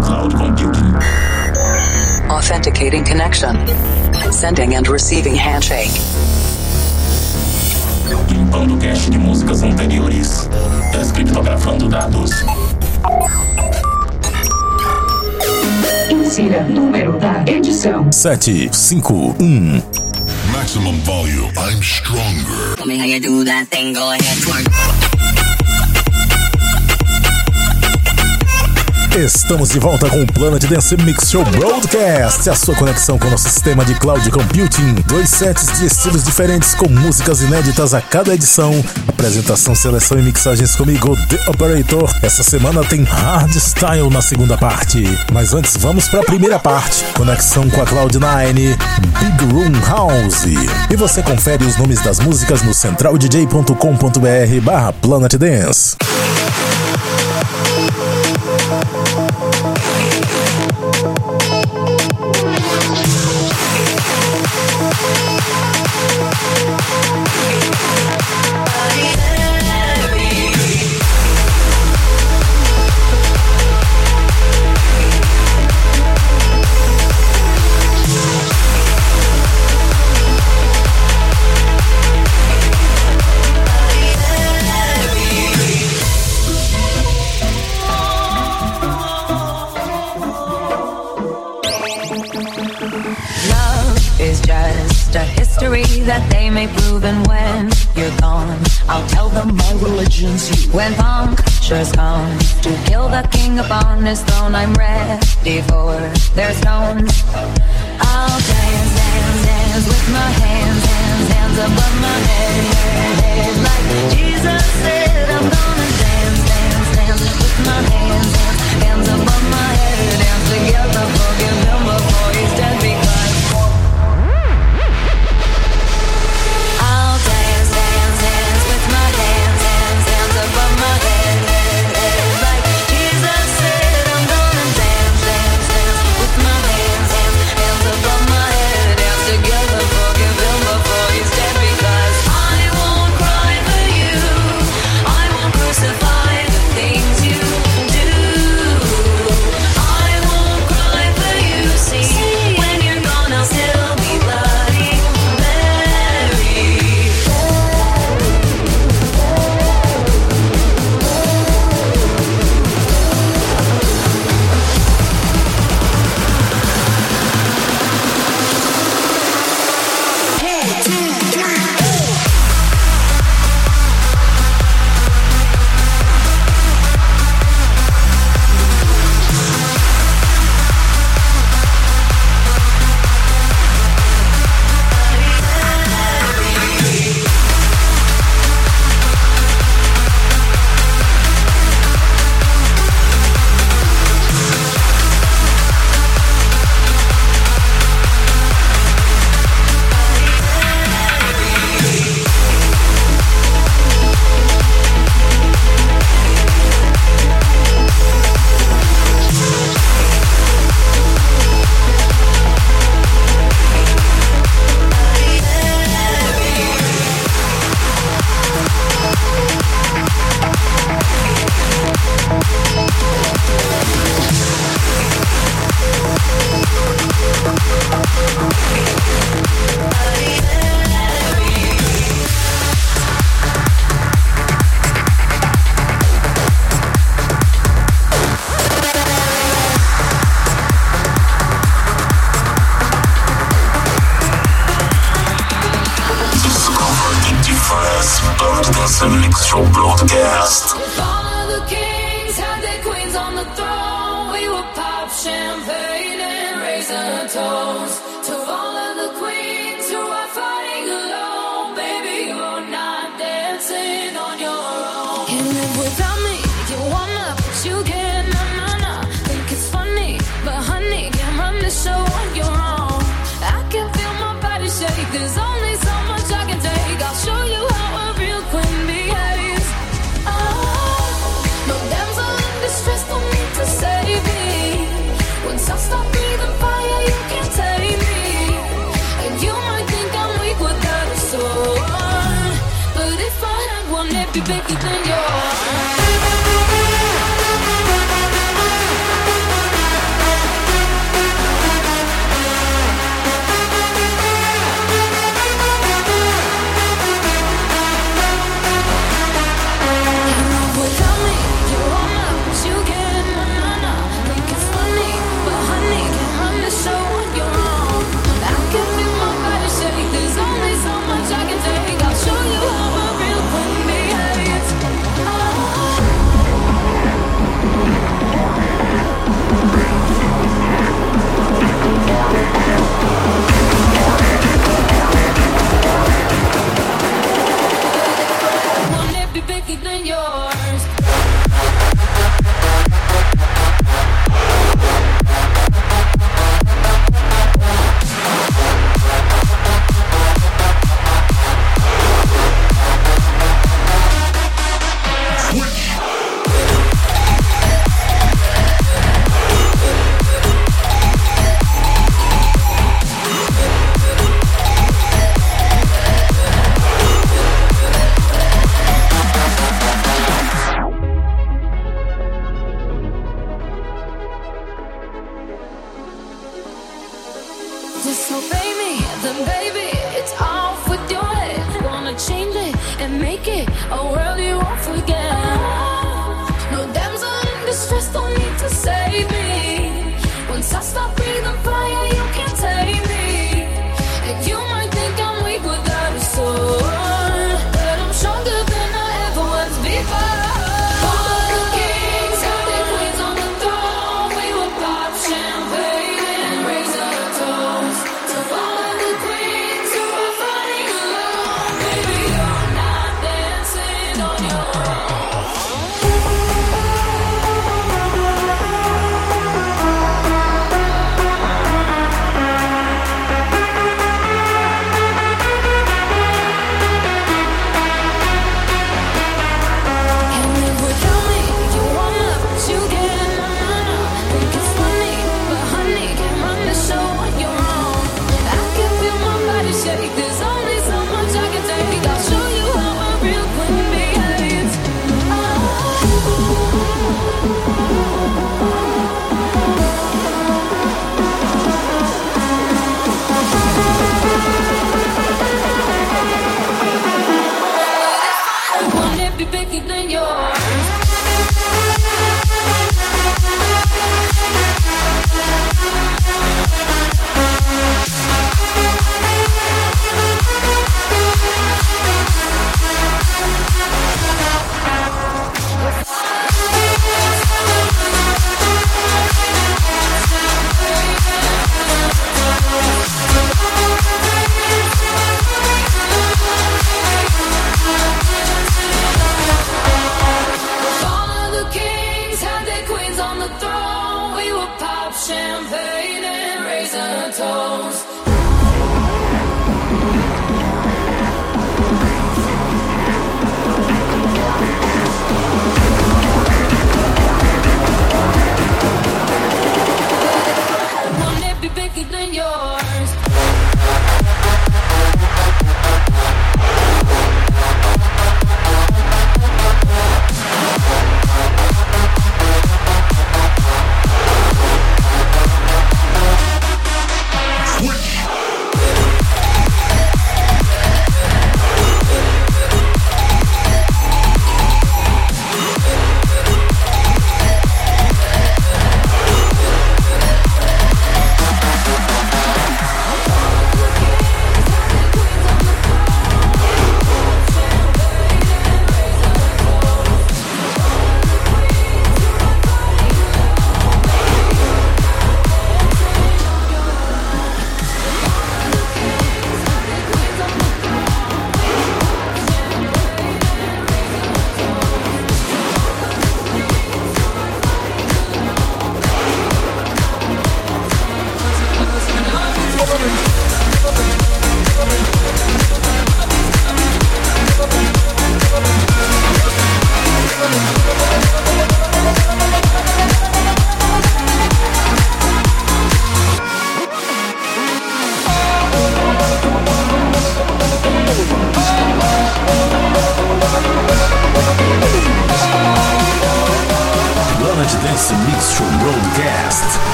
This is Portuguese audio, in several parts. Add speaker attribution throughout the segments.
Speaker 1: cloud computing.
Speaker 2: Authenticating connection. Sending and receiving handshake.
Speaker 1: Limpando cache de músicas anteriores. Descriptografando dados.
Speaker 3: Insira número da edição:
Speaker 4: 751.
Speaker 5: Maximum volume. I'm stronger.
Speaker 6: Tell me how you do that thing, go ahead, twerk.
Speaker 4: Estamos de volta com o Planet Dance Mix Show Broadcast, a sua conexão com o nosso sistema de cloud computing. Dois sets de estilos diferentes com músicas inéditas a cada edição. Apresentação, seleção e mixagens comigo, The Operator. Essa semana tem Hardstyle na segunda parte. Mas antes, vamos para a primeira parte. Conexão com a Cloud9, Big Room House. E você confere os nomes das músicas no centraldj.com.br barra Planet Dance.
Speaker 7: When punctures come to kill the king upon his throne, I'm ready for their stones. I'll dance, dance, dance with my hands, hands, hands above my head, head, head. Like Jesus said,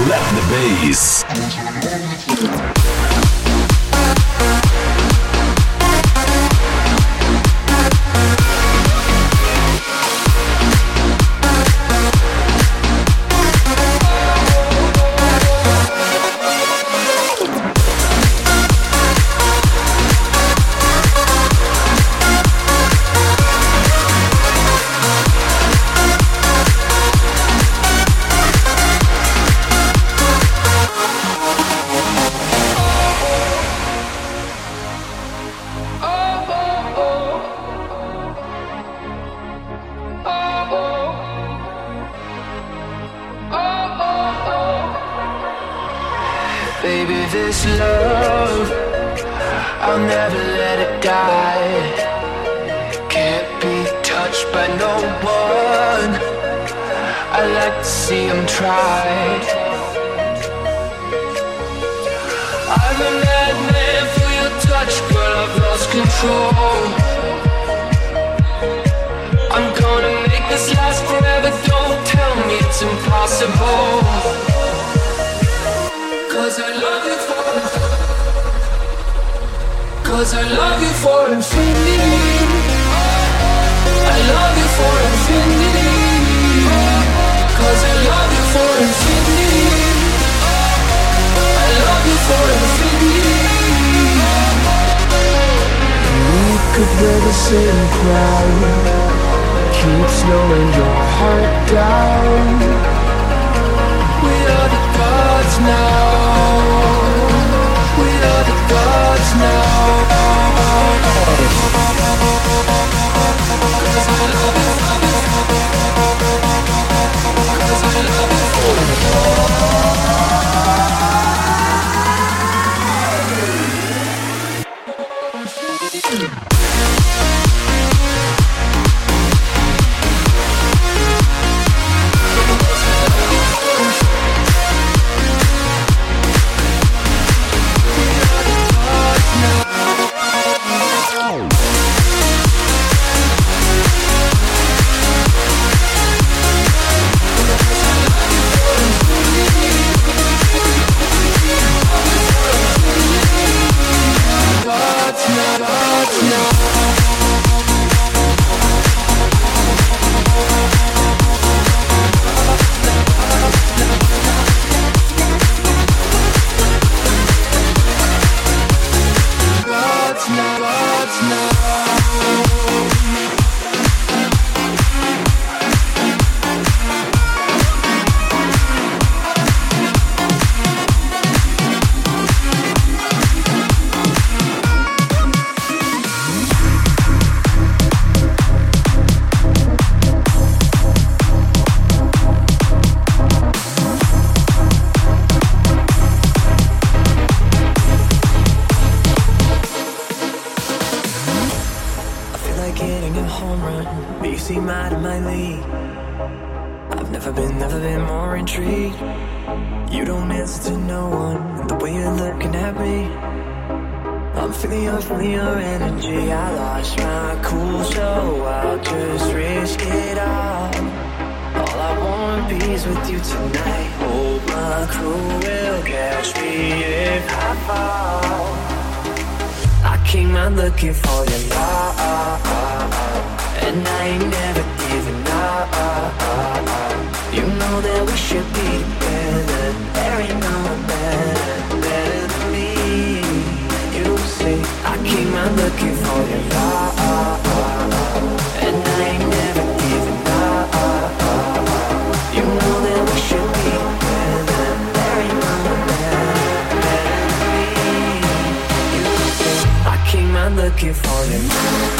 Speaker 8: Slap the bass.
Speaker 9: if I fall. I came out looking for your love, and I ain't never giving up. You know that we should be better. There ain't no better, better than me. You say I came out looking. you
Speaker 10: falling.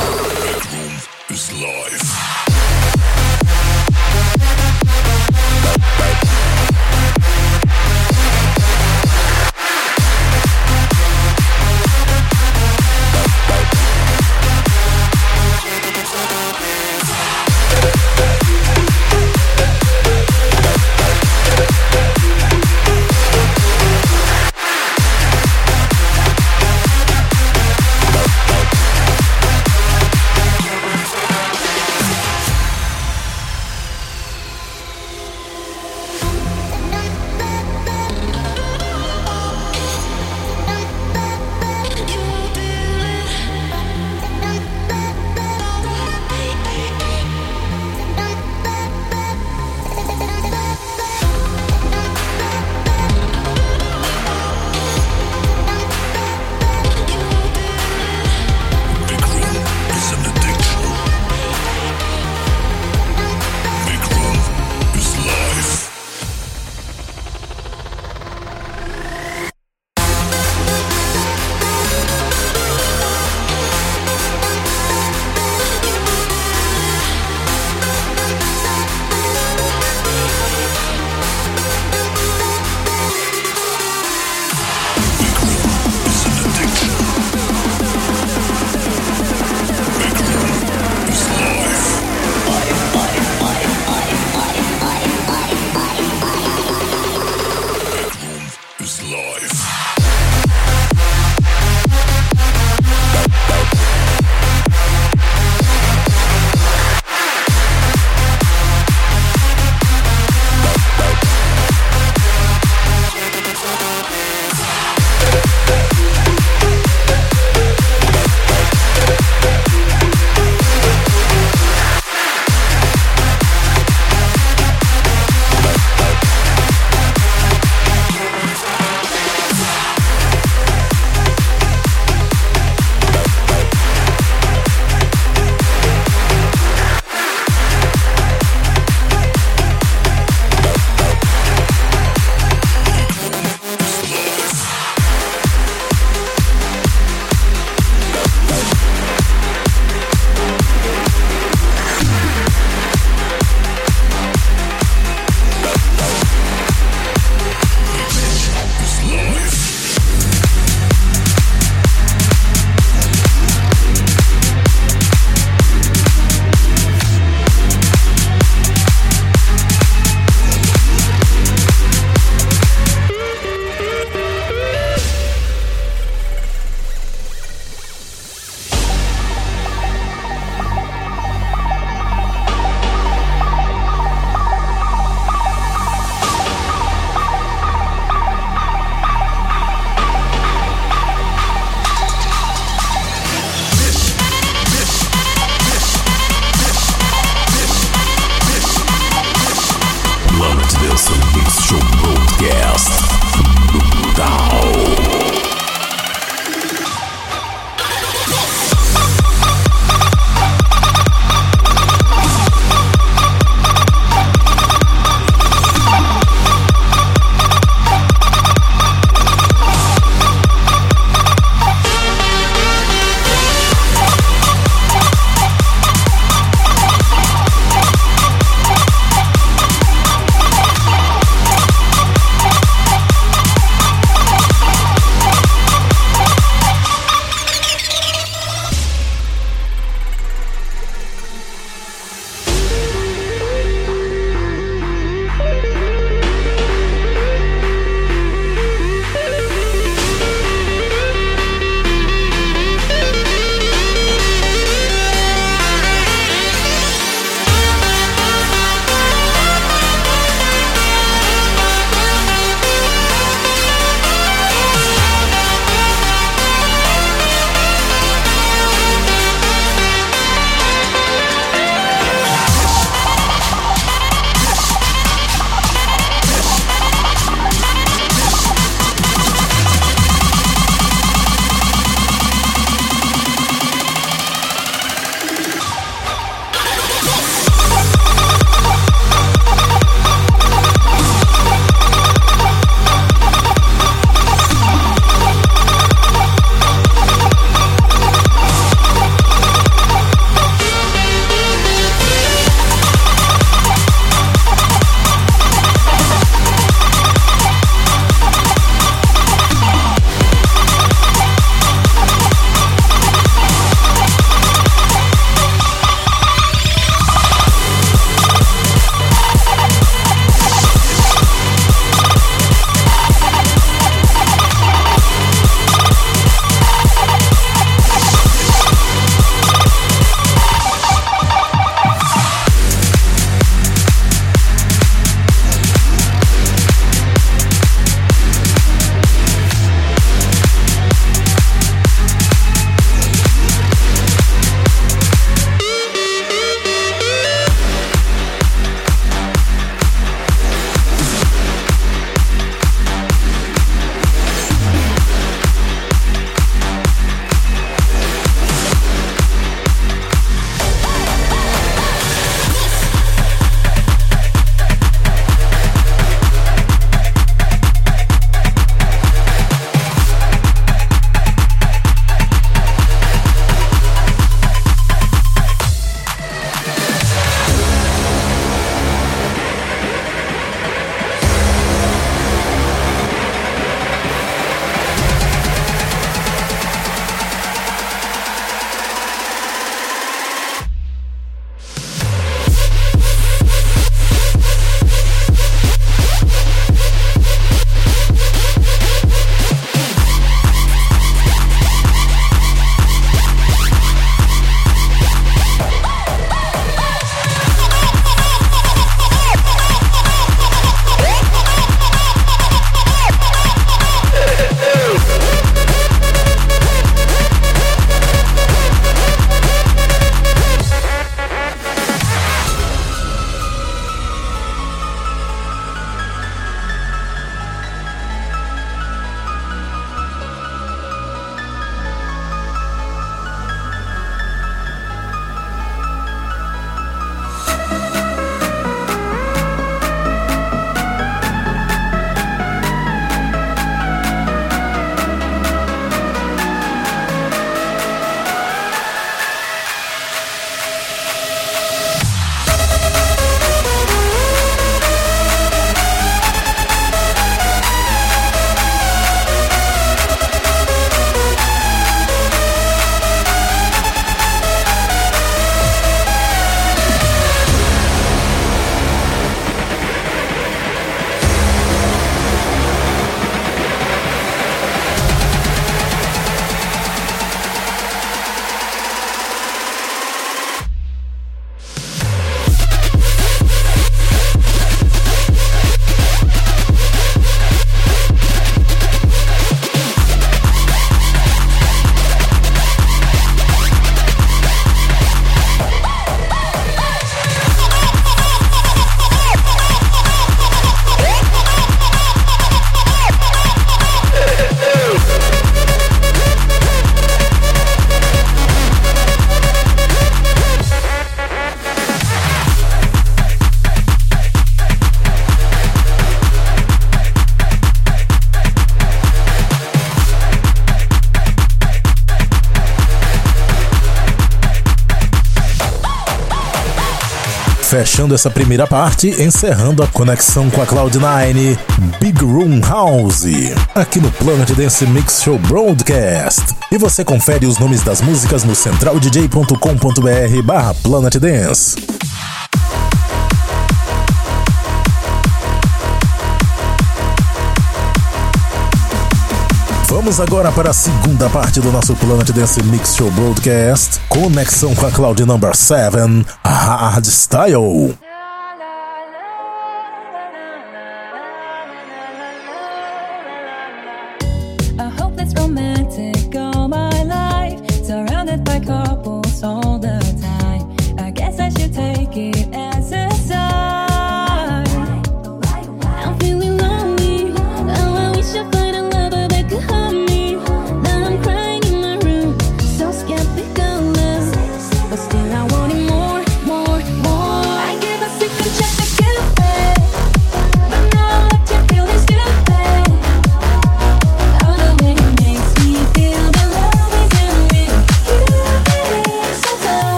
Speaker 11: Fechando essa primeira parte, encerrando a conexão com a Cloud9, Big Room House, aqui no Planet Dance Mix Show Broadcast. E você confere os nomes das músicas no centraldj.com.br barra Planet Dance. Vamos agora para a segunda parte do nosso Planet Dance Mix Show Broadcast. Conexão com a Cloud Number 7, Hard Style.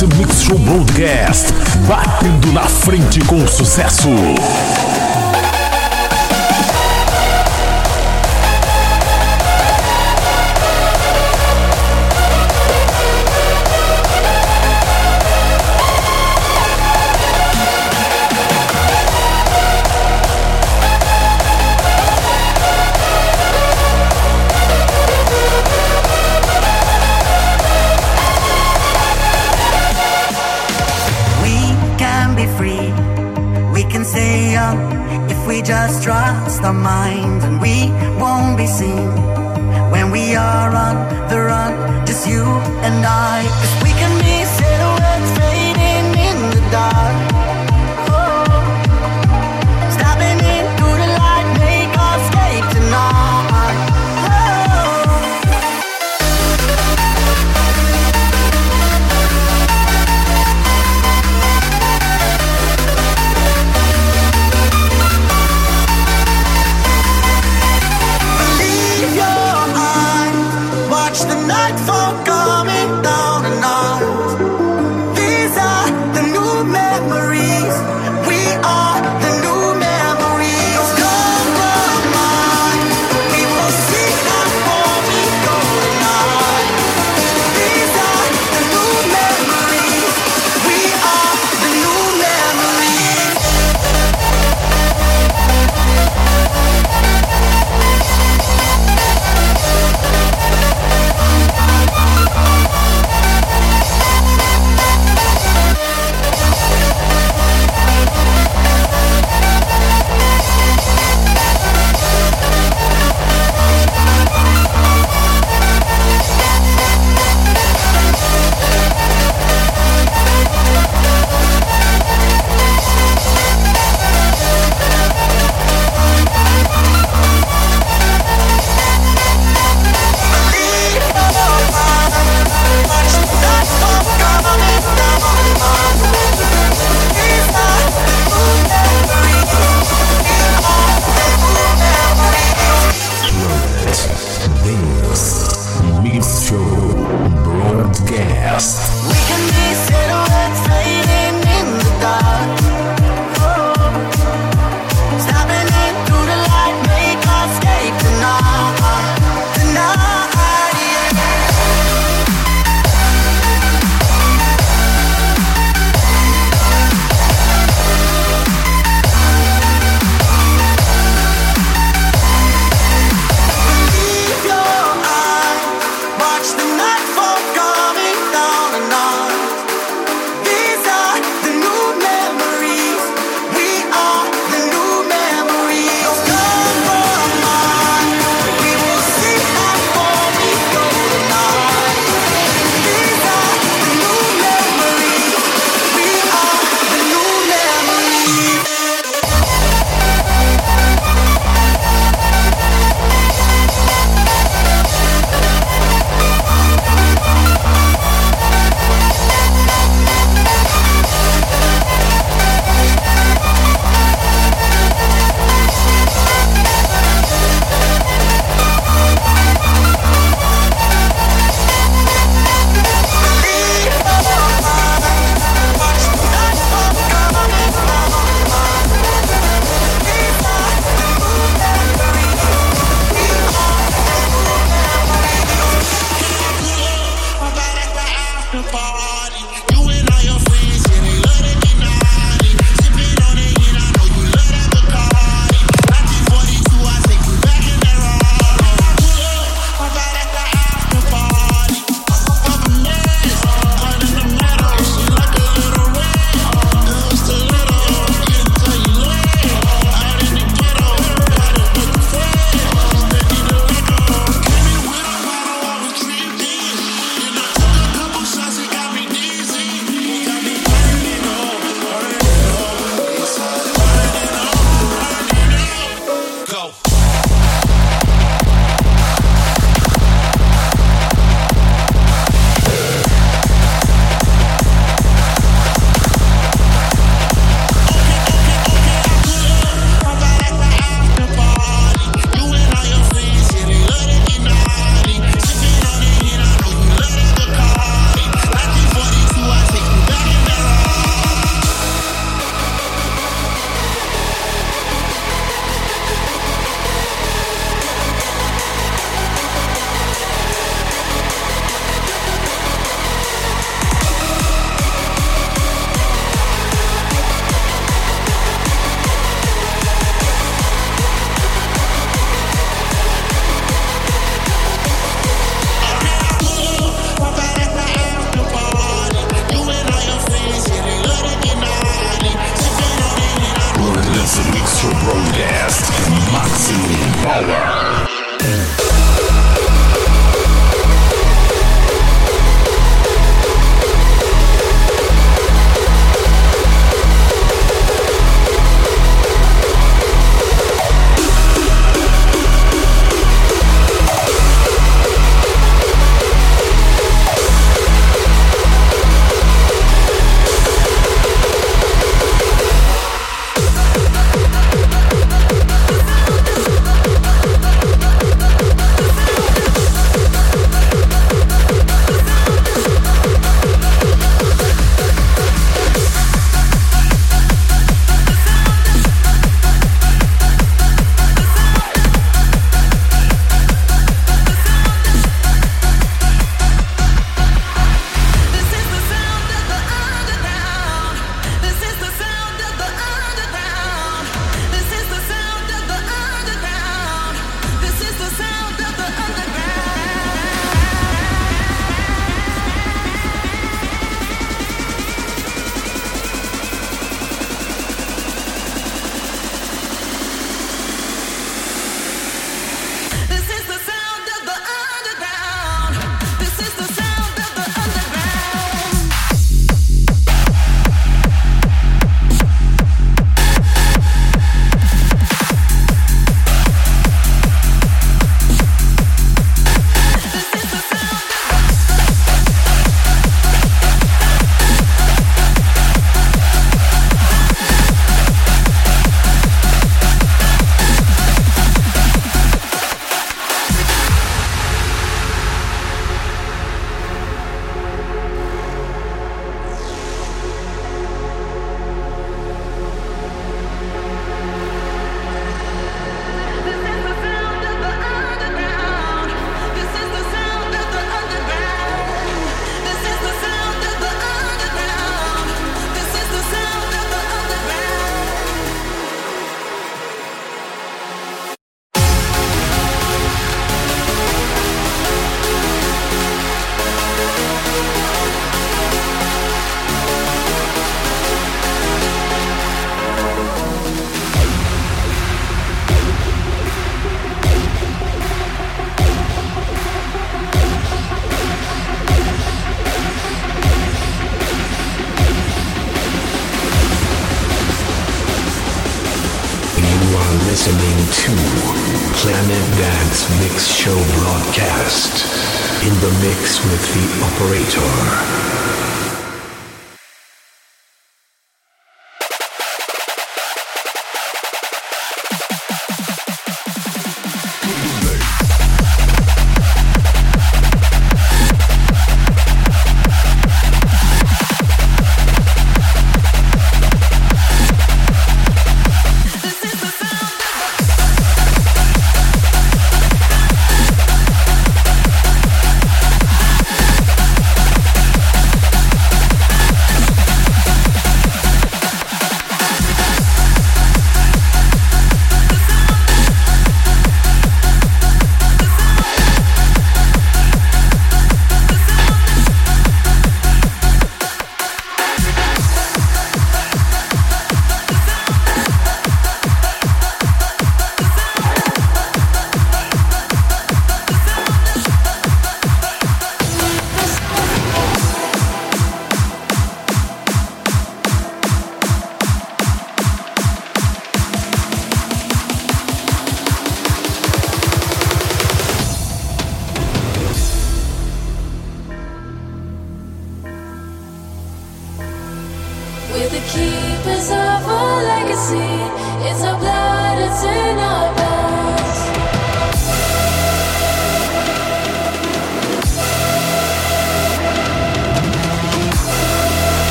Speaker 12: Coming down tonight. These are the new memories.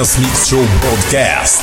Speaker 5: Dance Mix Show Broadcast.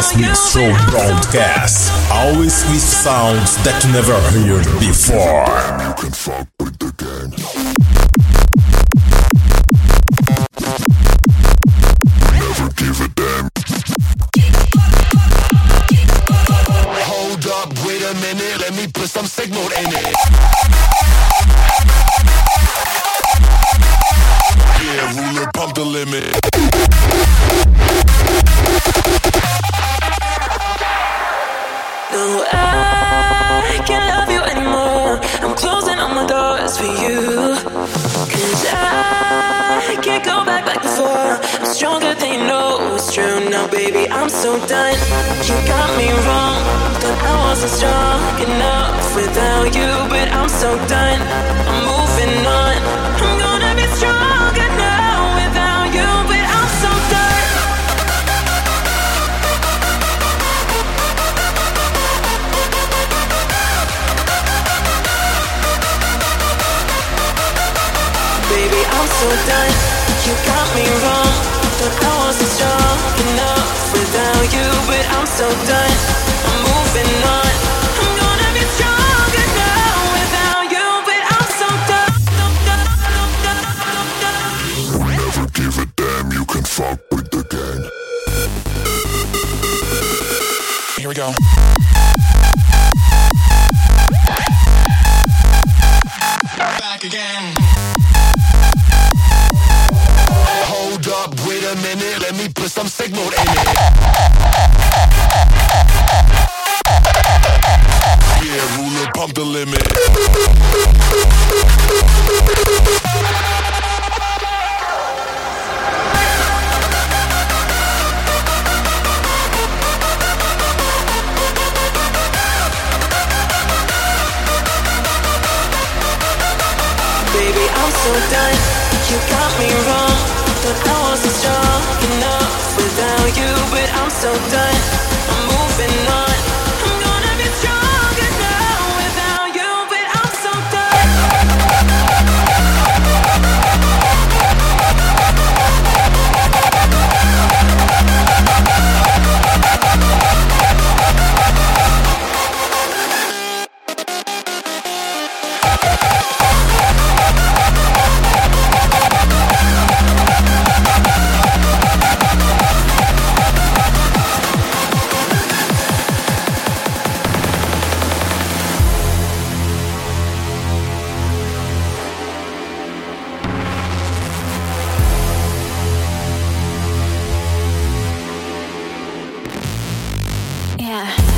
Speaker 12: Dance with
Speaker 13: Soul
Speaker 4: broadcast,
Speaker 13: always with sounds
Speaker 1: that you never heard before.
Speaker 14: so done. I'm moving on. I'm gonna be stronger now without you, but I'm so done.
Speaker 15: Give a damn, you can fuck with the gang.
Speaker 10: Here we go.
Speaker 15: Yeah.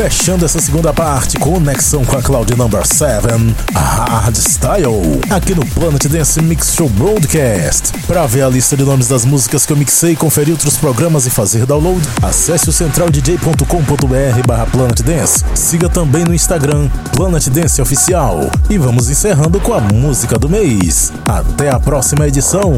Speaker 4: Fechando essa segunda parte, conexão com a Cloud Number 7, Hardstyle, aqui no Planet Dance Mix Show Broadcast. Para ver a lista de nomes das músicas que eu mixei, conferir outros programas e fazer download, acesse o centraldj.com.br barra Planet Dance. Siga também no Instagram, Planet Dance Oficial. E vamos encerrando com a música do mês. Até a próxima edição.